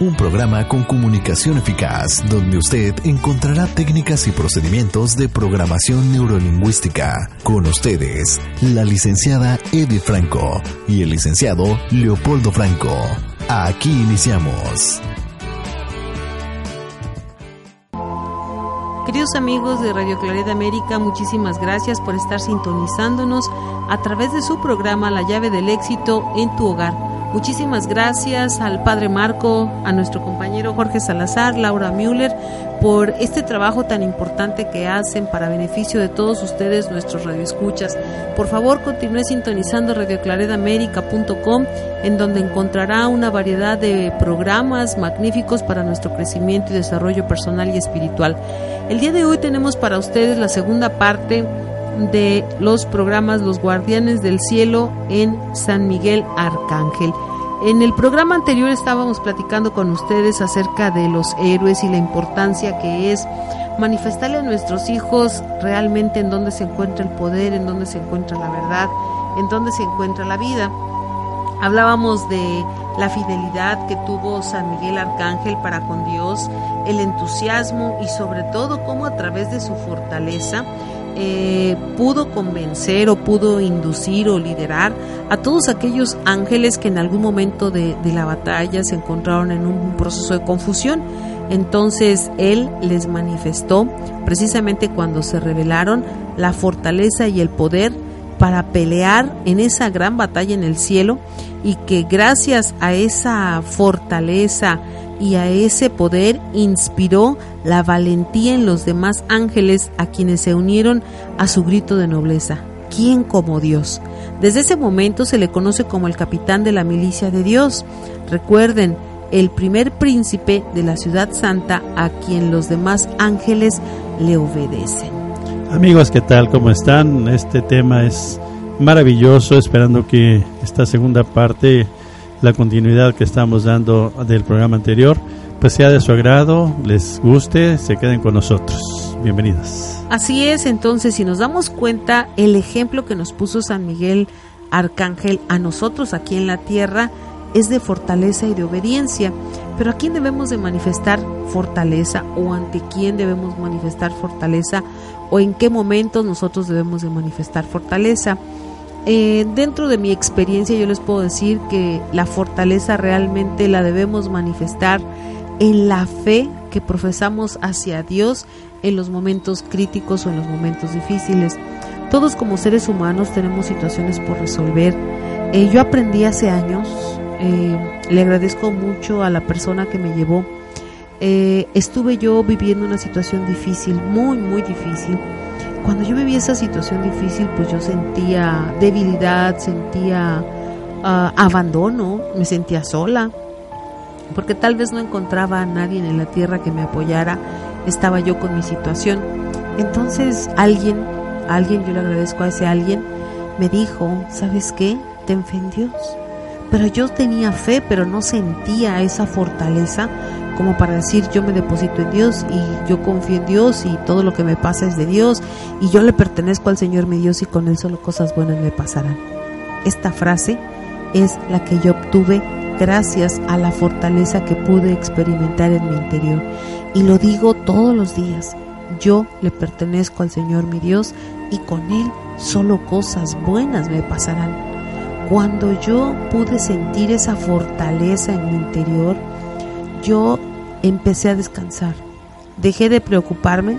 un programa con comunicación eficaz donde usted encontrará técnicas y procedimientos de programación neurolingüística. Con ustedes, la licenciada Edith Franco y el licenciado Leopoldo Franco. Aquí iniciamos. Queridos amigos de Radio Claridad América, muchísimas gracias por estar sintonizándonos a través de su programa La llave del éxito en tu hogar. Muchísimas gracias al Padre Marco, a nuestro compañero Jorge Salazar, Laura Müller, por este trabajo tan importante que hacen para beneficio de todos ustedes, nuestros radioescuchas. Por favor, continúe sintonizando radioclaredamerica.com, en donde encontrará una variedad de programas magníficos para nuestro crecimiento y desarrollo personal y espiritual. El día de hoy tenemos para ustedes la segunda parte de los programas Los Guardianes del Cielo en San Miguel Arcángel. En el programa anterior estábamos platicando con ustedes acerca de los héroes y la importancia que es manifestarle a nuestros hijos realmente en dónde se encuentra el poder, en dónde se encuentra la verdad, en dónde se encuentra la vida. Hablábamos de la fidelidad que tuvo San Miguel Arcángel para con Dios, el entusiasmo y sobre todo cómo a través de su fortaleza eh, pudo convencer o pudo inducir o liderar a todos aquellos ángeles que en algún momento de, de la batalla se encontraron en un proceso de confusión. Entonces él les manifestó precisamente cuando se revelaron la fortaleza y el poder para pelear en esa gran batalla en el cielo y que gracias a esa fortaleza y a ese poder inspiró la valentía en los demás ángeles a quienes se unieron a su grito de nobleza. ¿Quién como Dios? Desde ese momento se le conoce como el capitán de la milicia de Dios. Recuerden, el primer príncipe de la ciudad santa a quien los demás ángeles le obedecen. Amigos, ¿qué tal? ¿Cómo están? Este tema es maravilloso, esperando que esta segunda parte, la continuidad que estamos dando del programa anterior, pues sea de su agrado, les guste, se queden con nosotros. Bienvenidos. Así es, entonces, si nos damos cuenta, el ejemplo que nos puso San Miguel Arcángel a nosotros aquí en la tierra es de fortaleza y de obediencia. Pero ¿a quién debemos de manifestar fortaleza o ante quién debemos manifestar fortaleza o en qué momentos nosotros debemos de manifestar fortaleza? Eh, dentro de mi experiencia yo les puedo decir que la fortaleza realmente la debemos manifestar en la fe que profesamos hacia Dios en los momentos críticos o en los momentos difíciles. Todos como seres humanos tenemos situaciones por resolver. Eh, yo aprendí hace años, eh, le agradezco mucho a la persona que me llevó. Estuve yo viviendo una situación difícil, muy, muy difícil. Cuando yo viví esa situación difícil, pues yo sentía debilidad, sentía uh, abandono, me sentía sola, porque tal vez no encontraba a nadie en la tierra que me apoyara, estaba yo con mi situación. Entonces alguien, alguien, yo le agradezco a ese alguien, me dijo, ¿sabes qué? Fe en Dios. Pero yo tenía fe, pero no sentía esa fortaleza como para decir yo me deposito en Dios y yo confío en Dios y todo lo que me pasa es de Dios y yo le pertenezco al Señor mi Dios y con Él solo cosas buenas me pasarán. Esta frase es la que yo obtuve gracias a la fortaleza que pude experimentar en mi interior. Y lo digo todos los días. Yo le pertenezco al Señor mi Dios y con Él solo cosas buenas me pasarán. Cuando yo pude sentir esa fortaleza en mi interior, yo empecé a descansar. Dejé de preocuparme,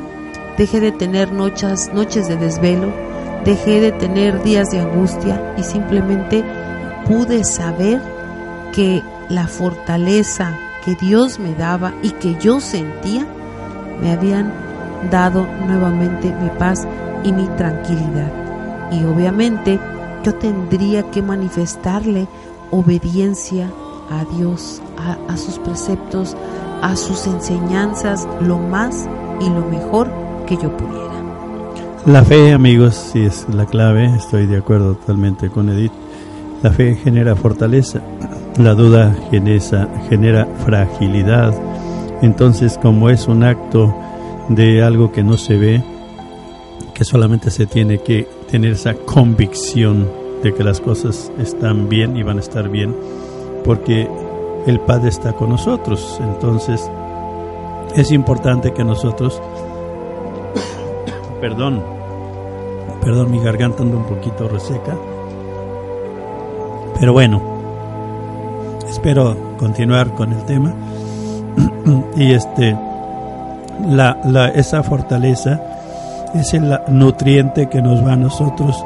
dejé de tener noches, noches de desvelo, dejé de tener días de angustia y simplemente pude saber que la fortaleza que Dios me daba y que yo sentía me habían dado nuevamente mi paz y mi tranquilidad. Y obviamente yo tendría que manifestarle obediencia a Dios, a, a, sus preceptos, a sus enseñanzas, lo más y lo mejor que yo pudiera. La fe, amigos, sí es la clave, estoy de acuerdo totalmente con Edith. La fe genera fortaleza, la duda genera, genera fragilidad. Entonces, como es un acto de algo que no se ve, que solamente se tiene que tener esa convicción de que las cosas están bien y van a estar bien, porque el Padre está con nosotros. Entonces, es importante que nosotros, perdón, perdón, mi garganta anda un poquito reseca, pero bueno, espero continuar con el tema y este, la, la, esa fortaleza es el nutriente que nos va a nosotros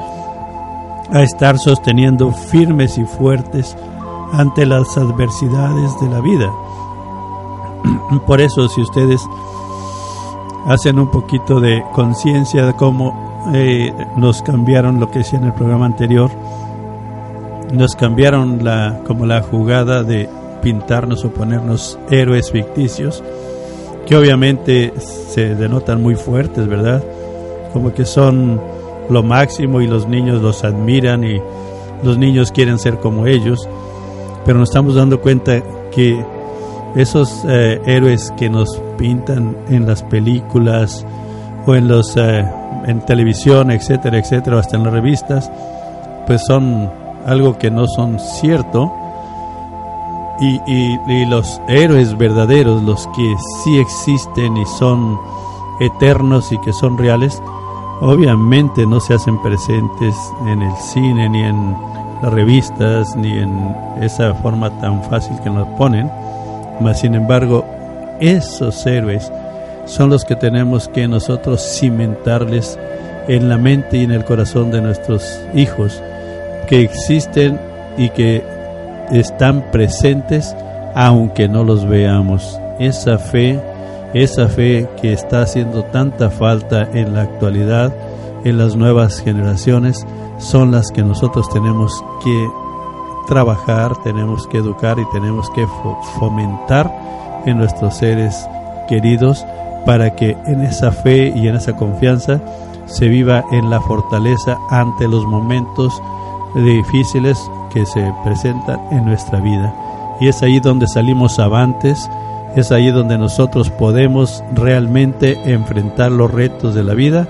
a estar sosteniendo firmes y fuertes ante las adversidades de la vida. Por eso, si ustedes hacen un poquito de conciencia de cómo eh, nos cambiaron lo que decía en el programa anterior, nos cambiaron la como la jugada de pintarnos o ponernos héroes ficticios, que obviamente se denotan muy fuertes, ¿verdad? Como que son lo máximo y los niños los admiran y los niños quieren ser como ellos, pero nos estamos dando cuenta que esos eh, héroes que nos pintan en las películas o en los eh, en televisión, etcétera, etcétera, hasta en las revistas, pues son algo que no son cierto. Y, y, y los héroes verdaderos, los que sí existen y son eternos y que son reales, obviamente no se hacen presentes en el cine ni en las revistas ni en esa forma tan fácil que nos ponen mas sin embargo, esos héroes son los que tenemos que nosotros cimentarles en la mente y en el corazón de nuestros hijos, que existen y que están presentes aunque no los veamos. Esa fe, esa fe que está haciendo tanta falta en la actualidad, en las nuevas generaciones, son las que nosotros tenemos que trabajar, tenemos que educar y tenemos que fomentar en nuestros seres queridos para que en esa fe y en esa confianza se viva en la fortaleza ante los momentos difíciles que se presentan en nuestra vida. Y es ahí donde salimos avantes, es ahí donde nosotros podemos realmente enfrentar los retos de la vida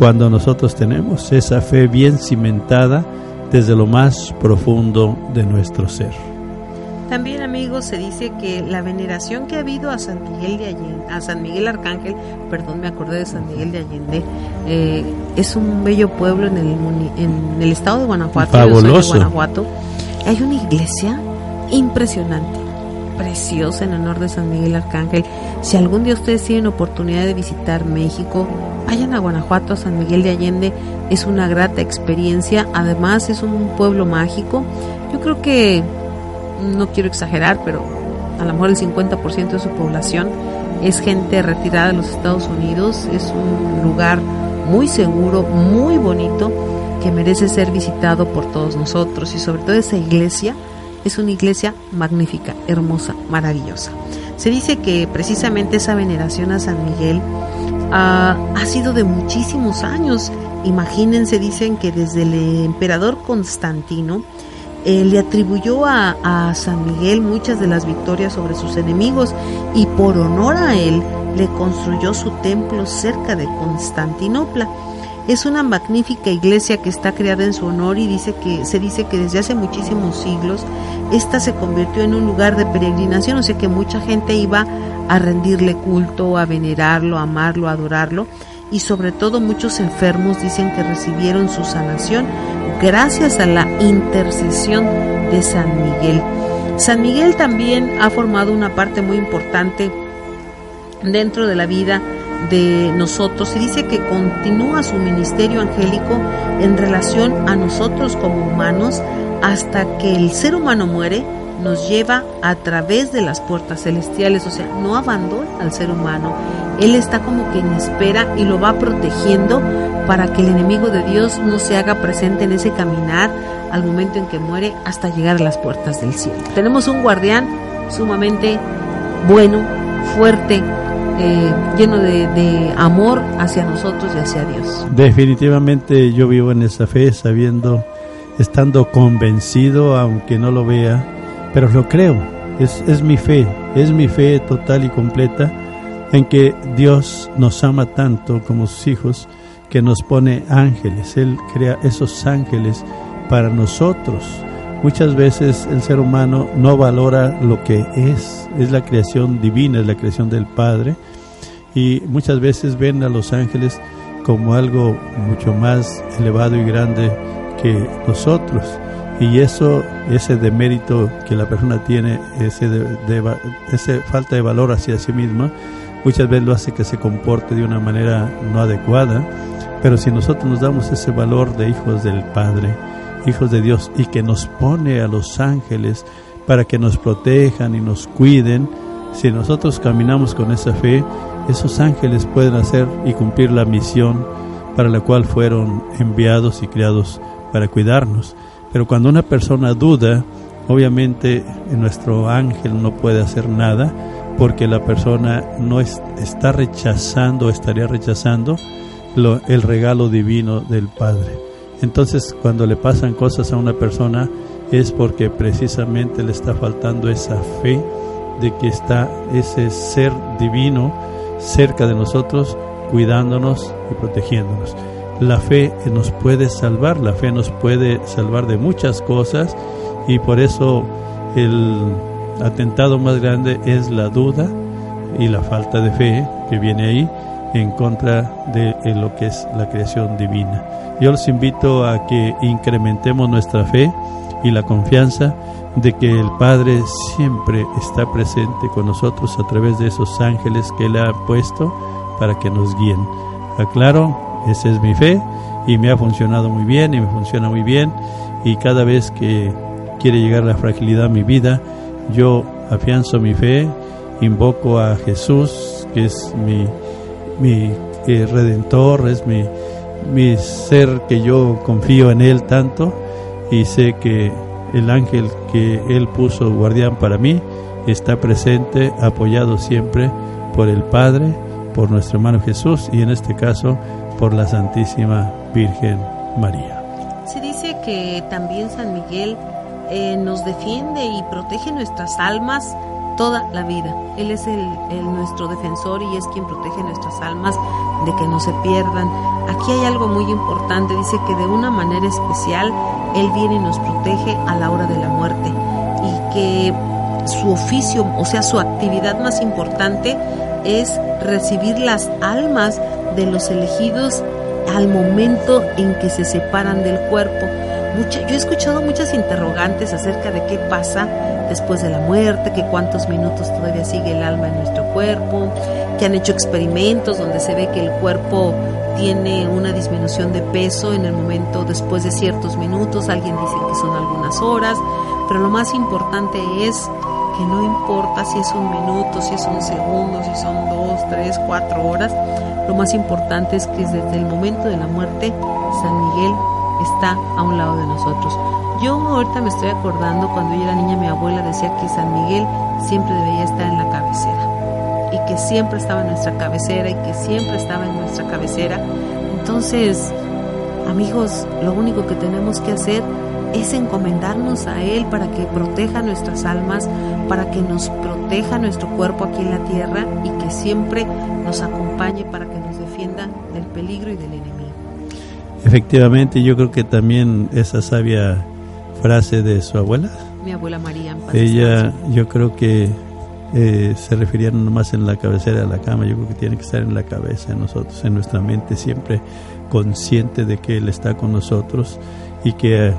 cuando nosotros tenemos esa fe bien cimentada desde lo más profundo de nuestro ser. También amigos se dice que la veneración que ha habido a San Miguel de Allende, a San Miguel Arcángel, perdón me acordé de San Miguel de Allende, eh, es un bello pueblo en el, en el estado de Guanajuato. Fabuloso. De Guanajuato. Hay una iglesia impresionante, preciosa en honor de San Miguel Arcángel. Si algún día ustedes tienen oportunidad de visitar México, vayan a Guanajuato, San Miguel de Allende, es una grata experiencia, además es un pueblo mágico. Yo creo que, no quiero exagerar, pero a lo mejor el 50% de su población es gente retirada de los Estados Unidos, es un lugar muy seguro, muy bonito, que merece ser visitado por todos nosotros y sobre todo esa iglesia es una iglesia magnífica, hermosa, maravillosa. Se dice que precisamente esa veneración a San Miguel ha sido de muchísimos años. Imagínense, dicen que desde el emperador Constantino eh, le atribuyó a, a, San Miguel muchas de las victorias sobre sus enemigos y por honor a él le construyó su templo cerca de Constantinopla. Es una magnífica iglesia que está creada en su honor y dice que se dice que desde hace muchísimos siglos esta se convirtió en un lugar de peregrinación, o sea que mucha gente iba a rendirle culto, a venerarlo, a amarlo, a adorarlo y sobre todo muchos enfermos dicen que recibieron su sanación gracias a la intercesión de San Miguel. San Miguel también ha formado una parte muy importante dentro de la vida de nosotros y dice que continúa su ministerio angélico en relación a nosotros como humanos hasta que el ser humano muere nos lleva a través de las puertas celestiales, o sea, no abandona al ser humano. Él está como que en espera y lo va protegiendo para que el enemigo de Dios no se haga presente en ese caminar al momento en que muere hasta llegar a las puertas del cielo. Tenemos un guardián sumamente bueno, fuerte, eh, lleno de, de amor hacia nosotros y hacia Dios. Definitivamente yo vivo en esa fe sabiendo, estando convencido, aunque no lo vea, pero lo creo. Es, es mi fe, es mi fe total y completa en que Dios nos ama tanto como sus hijos que nos pone ángeles. Él crea esos ángeles para nosotros. Muchas veces el ser humano no valora lo que es, es la creación divina, es la creación del Padre, y muchas veces ven a los ángeles como algo mucho más elevado y grande que nosotros. Y eso, ese demérito que la persona tiene, ese, ese falta de valor hacia sí misma, muchas veces lo hace que se comporte de una manera no adecuada. Pero si nosotros nos damos ese valor de hijos del Padre, hijos de Dios, y que nos pone a los ángeles para que nos protejan y nos cuiden, si nosotros caminamos con esa fe, esos ángeles pueden hacer y cumplir la misión para la cual fueron enviados y creados para cuidarnos. Pero cuando una persona duda, obviamente nuestro ángel no puede hacer nada porque la persona no está rechazando, estaría rechazando el regalo divino del Padre. Entonces, cuando le pasan cosas a una persona es porque precisamente le está faltando esa fe de que está ese ser divino cerca de nosotros, cuidándonos y protegiéndonos. La fe nos puede salvar, la fe nos puede salvar de muchas cosas y por eso el atentado más grande es la duda y la falta de fe que viene ahí en contra de lo que es la creación divina. Yo los invito a que incrementemos nuestra fe y la confianza de que el Padre siempre está presente con nosotros a través de esos ángeles que Él ha puesto para que nos guíen. Aclaro, esa es mi fe y me ha funcionado muy bien y me funciona muy bien y cada vez que quiere llegar la fragilidad a mi vida, yo afianzo mi fe, invoco a Jesús, que es mi, mi redentor, es mi, mi ser que yo confío en Él tanto y sé que el ángel que Él puso guardián para mí está presente, apoyado siempre por el Padre, por nuestro hermano Jesús y en este caso por la Santísima Virgen María. Se dice que también San Miguel eh, nos defiende y protege nuestras almas toda la vida. Él es el, nuestro defensor y es quien protege nuestras almas de que no se pierdan. Aquí hay algo muy importante, dice que de una manera especial Él viene y nos protege a la hora de la muerte y que su oficio, o sea, su actividad más importante es recibir las almas de los elegidos al momento en que se separan del cuerpo. Mucha, yo he escuchado muchas interrogantes acerca de qué pasa después de la muerte, que cuántos minutos todavía sigue el alma en nuestro cuerpo, que han hecho experimentos donde se ve que el cuerpo tiene una disminución de peso en el momento después de ciertos minutos, alguien dice que son algunas horas, pero lo más importante es que no importa si es un minuto, si es un segundo, si son dos, tres, cuatro horas, lo más importante es que desde el momento de la muerte San Miguel está a un lado de nosotros. Yo ahorita me estoy acordando cuando yo era niña mi abuela decía que San Miguel siempre debería estar en la cabecera y que siempre estaba en nuestra cabecera y que siempre estaba en nuestra cabecera. Entonces, amigos, lo único que tenemos que hacer es encomendarnos a Él para que proteja nuestras almas, para que nos proteja nuestro cuerpo aquí en la tierra y que siempre nos acompañe para que nos defienda del peligro y del enemigo. Efectivamente, yo creo que también esa sabia frase de su abuela. Mi abuela María. Ella, yo creo que eh, se refería no nomás en la cabecera de la cama, yo creo que tiene que estar en la cabeza de nosotros, en nuestra mente, siempre consciente de que Él está con nosotros y que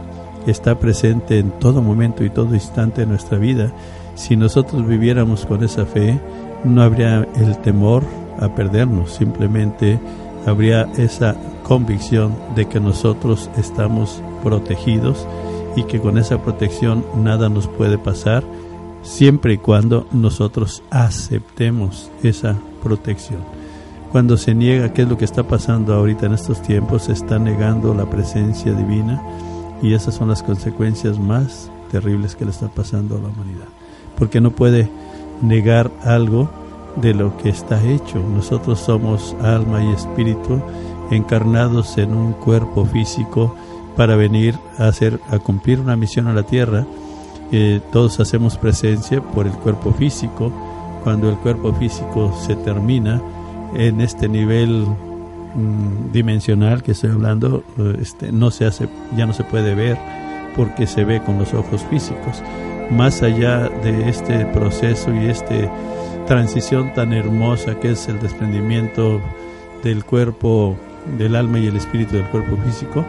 está presente en todo momento y todo instante de nuestra vida. Si nosotros viviéramos con esa fe, no habría el temor a perdernos, simplemente habría esa convicción de que nosotros estamos protegidos y que con esa protección nada nos puede pasar siempre y cuando nosotros aceptemos esa protección. Cuando se niega, ¿qué es lo que está pasando ahorita en estos tiempos? Se está negando la presencia divina y esas son las consecuencias más terribles que le está pasando a la humanidad. Porque no puede negar algo de lo que está hecho. Nosotros somos alma y espíritu encarnados en un cuerpo físico para venir a hacer a cumplir una misión a la tierra. Eh, todos hacemos presencia por el cuerpo físico. Cuando el cuerpo físico se termina en este nivel mm, dimensional que estoy hablando, eh, este, no se hace, ya no se puede ver porque se ve con los ojos físicos. Más allá de este proceso y esta transición tan hermosa que es el desprendimiento del cuerpo, del alma y el espíritu del cuerpo físico,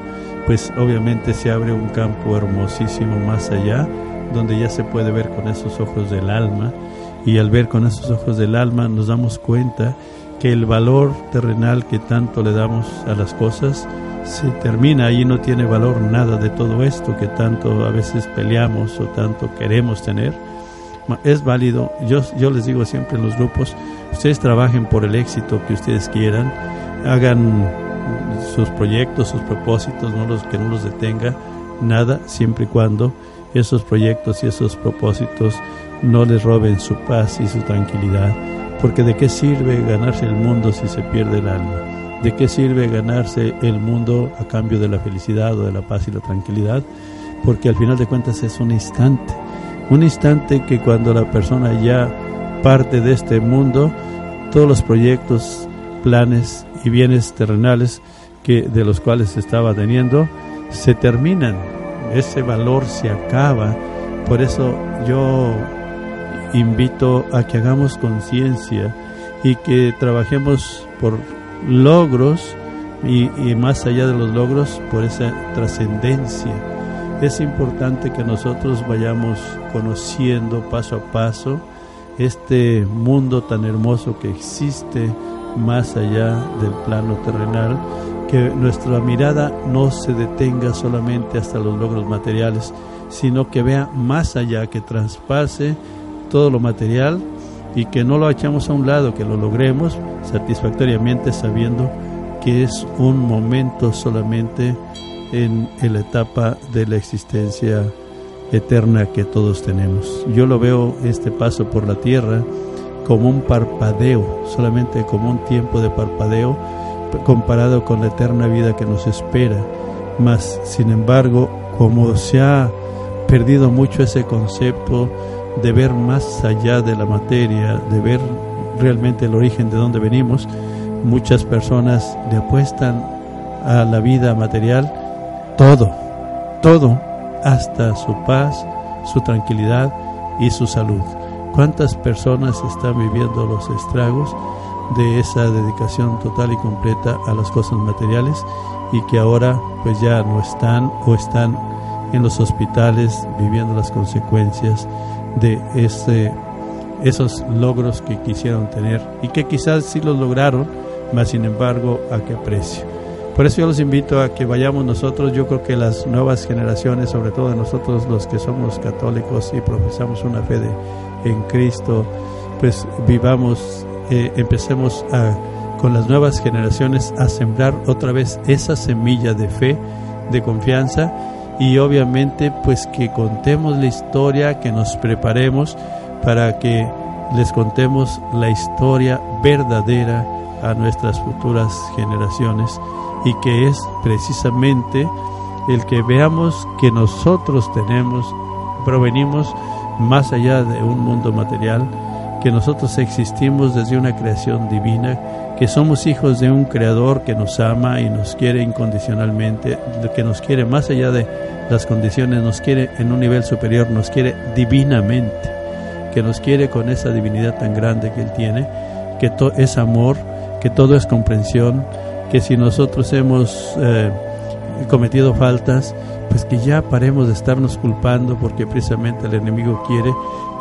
pues obviamente se abre un campo hermosísimo más allá, donde ya se puede ver con esos ojos del alma, y al ver con esos ojos del alma nos damos cuenta que el valor terrenal que tanto le damos a las cosas se termina ahí no tiene valor nada de todo esto que tanto a veces peleamos o tanto queremos tener. Es válido. Yo, yo les digo siempre en los grupos ustedes trabajen por el éxito que ustedes quieran hagan sus proyectos, sus propósitos, no los que no los detenga nada, siempre y cuando esos proyectos y esos propósitos no les roben su paz y su tranquilidad. Porque de qué sirve ganarse el mundo si se pierde el alma? ¿De qué sirve ganarse el mundo a cambio de la felicidad o de la paz y la tranquilidad? Porque al final de cuentas es un instante. Un instante que cuando la persona ya parte de este mundo, todos los proyectos, planes y bienes terrenales que de los cuales estaba teniendo se terminan, ese valor se acaba. Por eso yo invito a que hagamos conciencia y que trabajemos por logros y, y, más allá de los logros por esa trascendencia. Es importante que nosotros vayamos conociendo paso a paso este mundo tan hermoso que existe más allá del plano terrenal que nuestra mirada no se detenga solamente hasta los logros materiales, sino que vea más allá, que traspase todo lo material y que no lo echamos a un lado, que lo logremos satisfactoriamente sabiendo que es un momento solamente en, la etapa de la existencia eterna que todos tenemos. Yo lo veo este paso por la tierra como un parpadeo, solamente como un tiempo de parpadeo comparado con la eterna vida que nos espera. Mas, sin embargo, como se ha perdido mucho ese concepto de ver más allá de la materia, de ver realmente el origen de donde venimos, muchas personas le apuestan a la vida material todo, todo, hasta su paz, su tranquilidad y su salud. ¿Cuántas personas están viviendo los estragos de esa dedicación total y completa a las cosas materiales y que ahora pues ya no están o están en los hospitales viviendo las consecuencias de ese, esos logros que quisieron tener y que quizás sí los lograron, mas sin embargo a qué precio. Por eso yo los invito a que vayamos nosotros, yo creo que las nuevas generaciones, sobre todo nosotros los que somos católicos y profesamos una fe de, en Cristo, pues vivamos eh, empecemos a, con las nuevas generaciones a sembrar otra vez esa semilla de fe, de confianza y obviamente pues que contemos la historia, que nos preparemos para que les contemos la historia verdadera a nuestras futuras generaciones y que es precisamente el que veamos que nosotros tenemos, provenimos más allá de un mundo material, que nosotros existimos desde una creación divina, que somos hijos de un creador que nos ama y nos quiere incondicionalmente, que nos quiere más allá de las condiciones, nos quiere en un nivel superior, nos quiere divinamente, que nos quiere con esa divinidad tan grande que Él tiene, que todo es amor, que todo es comprensión, que si nosotros hemos eh, cometido faltas, pues que ya paremos de estarnos culpando porque precisamente el enemigo quiere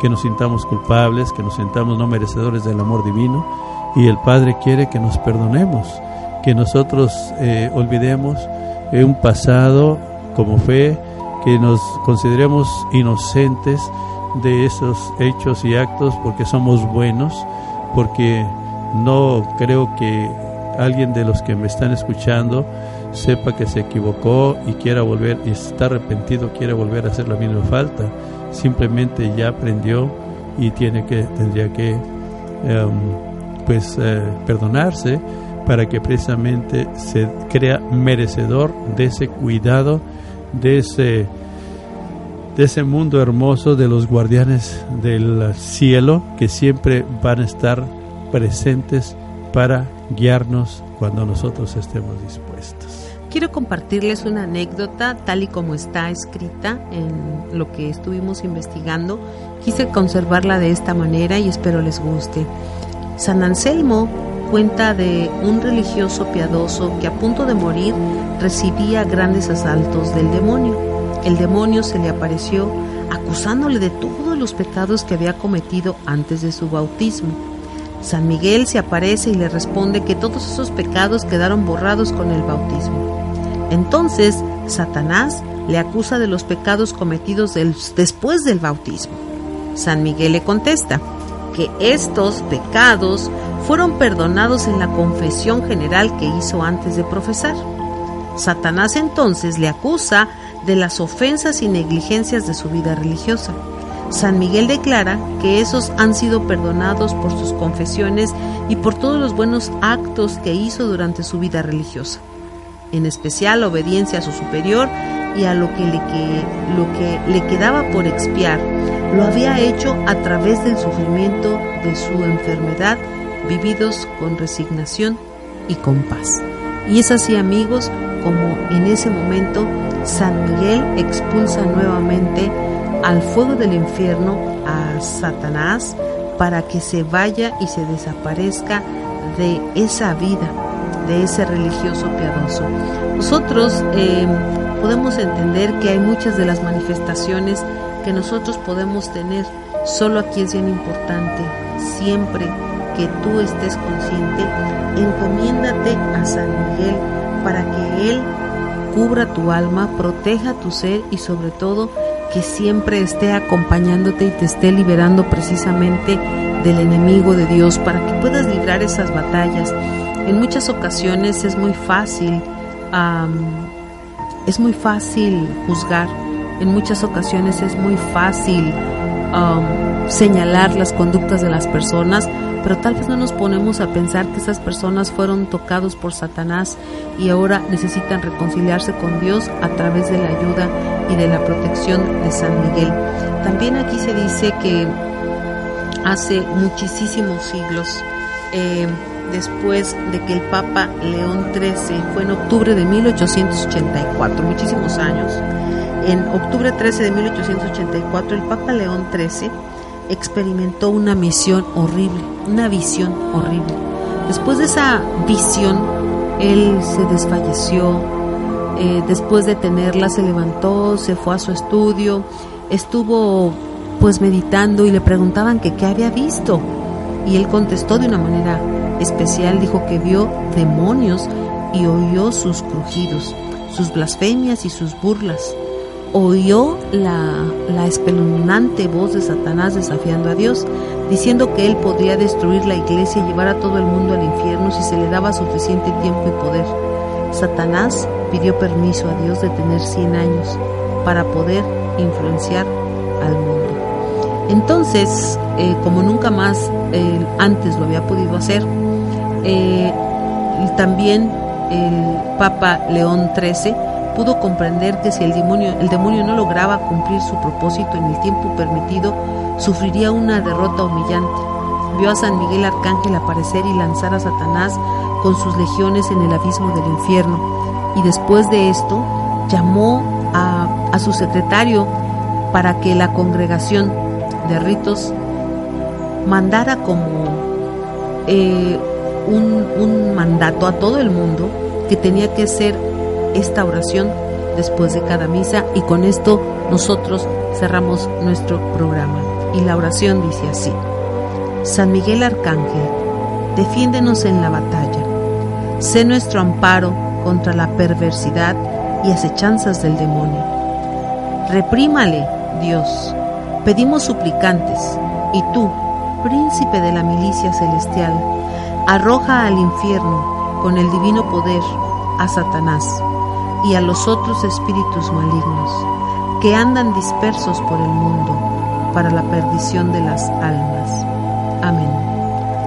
que nos sintamos culpables, que nos sintamos no merecedores del amor divino y el Padre quiere que nos perdonemos, que nosotros eh, olvidemos eh, un pasado como fe, que nos consideremos inocentes de esos hechos y actos porque somos buenos, porque no creo que alguien de los que me están escuchando sepa que se equivocó y quiera volver y está arrepentido, quiere volver a hacer la misma falta, simplemente ya aprendió y tiene que tendría que em, pues eh, perdonarse para que precisamente se crea merecedor de ese cuidado, de ese de ese mundo hermoso de los guardianes del cielo que siempre van a estar presentes para guiarnos cuando nosotros estemos dispuestos. Quiero compartirles una anécdota tal y como está escrita en lo que estuvimos investigando. Quise conservarla de esta manera y espero les guste. San Anselmo cuenta de un religioso piadoso que a punto de morir recibía grandes asaltos del demonio. El demonio se le apareció acusándole de todos los pecados que había cometido antes de su bautismo. San Miguel se aparece y le responde que todos esos pecados quedaron borrados con el bautismo. Entonces, Satanás le acusa de los pecados cometidos después del bautismo. San Miguel le contesta que estos pecados fueron perdonados en la confesión general que hizo antes de profesar. Satanás entonces le acusa de las ofensas y negligencias de su vida religiosa. San Miguel declara que esos han sido perdonados por sus confesiones y por todos los buenos actos que hizo durante su vida religiosa, en especial obediencia a su superior y a lo que le, que, lo que le quedaba por expiar. Lo había hecho a través del sufrimiento de su enfermedad, vividos con resignación y con paz. Y es así, amigos, como en ese momento San Miguel expulsa nuevamente al fuego del infierno a Satanás para que se vaya y se desaparezca de esa vida, de ese religioso piadoso. Nosotros eh, podemos entender que hay muchas de las manifestaciones que nosotros podemos tener. Solo aquí es bien importante, siempre que tú estés consciente, encomiéndate a San Miguel para que Él cubra tu alma, proteja tu ser y sobre todo que siempre esté acompañándote y te esté liberando precisamente del enemigo de Dios para que puedas librar esas batallas. En muchas ocasiones es muy fácil, es muy fácil juzgar, en muchas ocasiones es muy fácil señalar las conductas de las personas, pero tal vez no nos ponemos a pensar que esas personas fueron tocados por Satanás y ahora necesitan reconciliarse con Dios a través de la ayuda y de la protección de San Miguel. También aquí se dice que hace muchísimos siglos, eh, después de que el Papa León XIII fue en octubre de 1884, muchísimos años, en octubre 13 de 1884 el Papa León XIII experimentó una misión horrible, una visión horrible. Después de esa visión, él se desfalleció, eh, después de tenerla se levantó, se fue a su estudio, estuvo pues meditando y le preguntaban que qué había visto y él contestó de una manera especial, dijo que vio demonios y oyó sus crujidos, sus blasfemias y sus burlas. Oyó la, espeluznante voz de Satanás desafiando a Dios, diciendo que él podría destruir la iglesia y llevar a todo el mundo al infierno si se le daba suficiente tiempo y poder. Satanás pidió permiso a Dios de tener 100 años para poder influenciar al mundo. Entonces, eh, como nunca más eh, antes lo había podido hacer, eh, también el Papa León XIII pudo comprender que si el demonio, el demonio no lograba cumplir su propósito en el tiempo permitido, sufriría una derrota humillante. Vio a San Miguel Arcángel aparecer y lanzar a Satanás con sus legiones en el abismo del infierno. Y después de esto, llamó a, a su secretario para que la congregación de ritos mandara como eh, un, un mandato a todo el mundo que tenía que ser esta oración después de cada misa y con esto nosotros cerramos nuestro programa. Y la oración dice así, San Miguel Arcángel, defiéndenos en la batalla, sé nuestro amparo contra la perversidad y acechanzas del demonio. Reprímale, Dios, pedimos suplicantes, y tú, príncipe de la milicia celestial, arroja al infierno con el divino poder a Satanás y a los otros espíritus malignos que andan dispersos por el mundo para la perdición de las almas. Amén.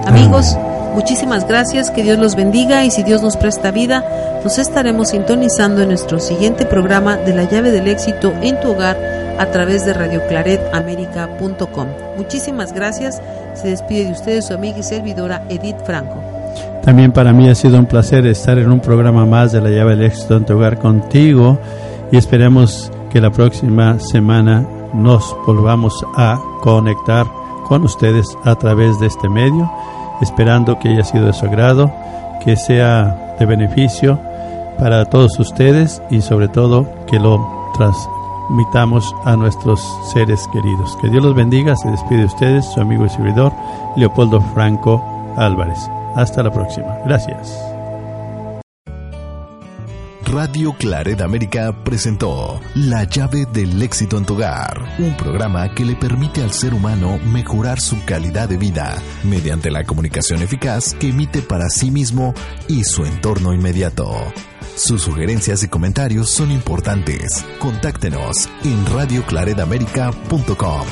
Amigos, muchísimas gracias, que Dios los bendiga y si Dios nos presta vida, nos estaremos sintonizando en nuestro siguiente programa de la llave del éxito en tu hogar a través de radioclaretamerica.com. Muchísimas gracias. Se despide de ustedes su amiga y servidora Edith Franco. También para mí ha sido un placer estar en un programa más de la llave del éxito en tu hogar contigo y esperamos que la próxima semana nos volvamos a conectar con ustedes a través de este medio, esperando que haya sido de su agrado, que sea de beneficio para todos ustedes y sobre todo que lo transmitamos a nuestros seres queridos. Que Dios los bendiga, se despide de ustedes, su amigo y servidor Leopoldo Franco Álvarez. Hasta la próxima. Gracias. Radio Claret América presentó La llave del éxito en tu hogar, un programa que le permite al ser humano mejorar su calidad de vida mediante la comunicación eficaz que emite para sí mismo y su entorno inmediato. Sus sugerencias y comentarios son importantes. Contáctenos en radioclaredamerica.com.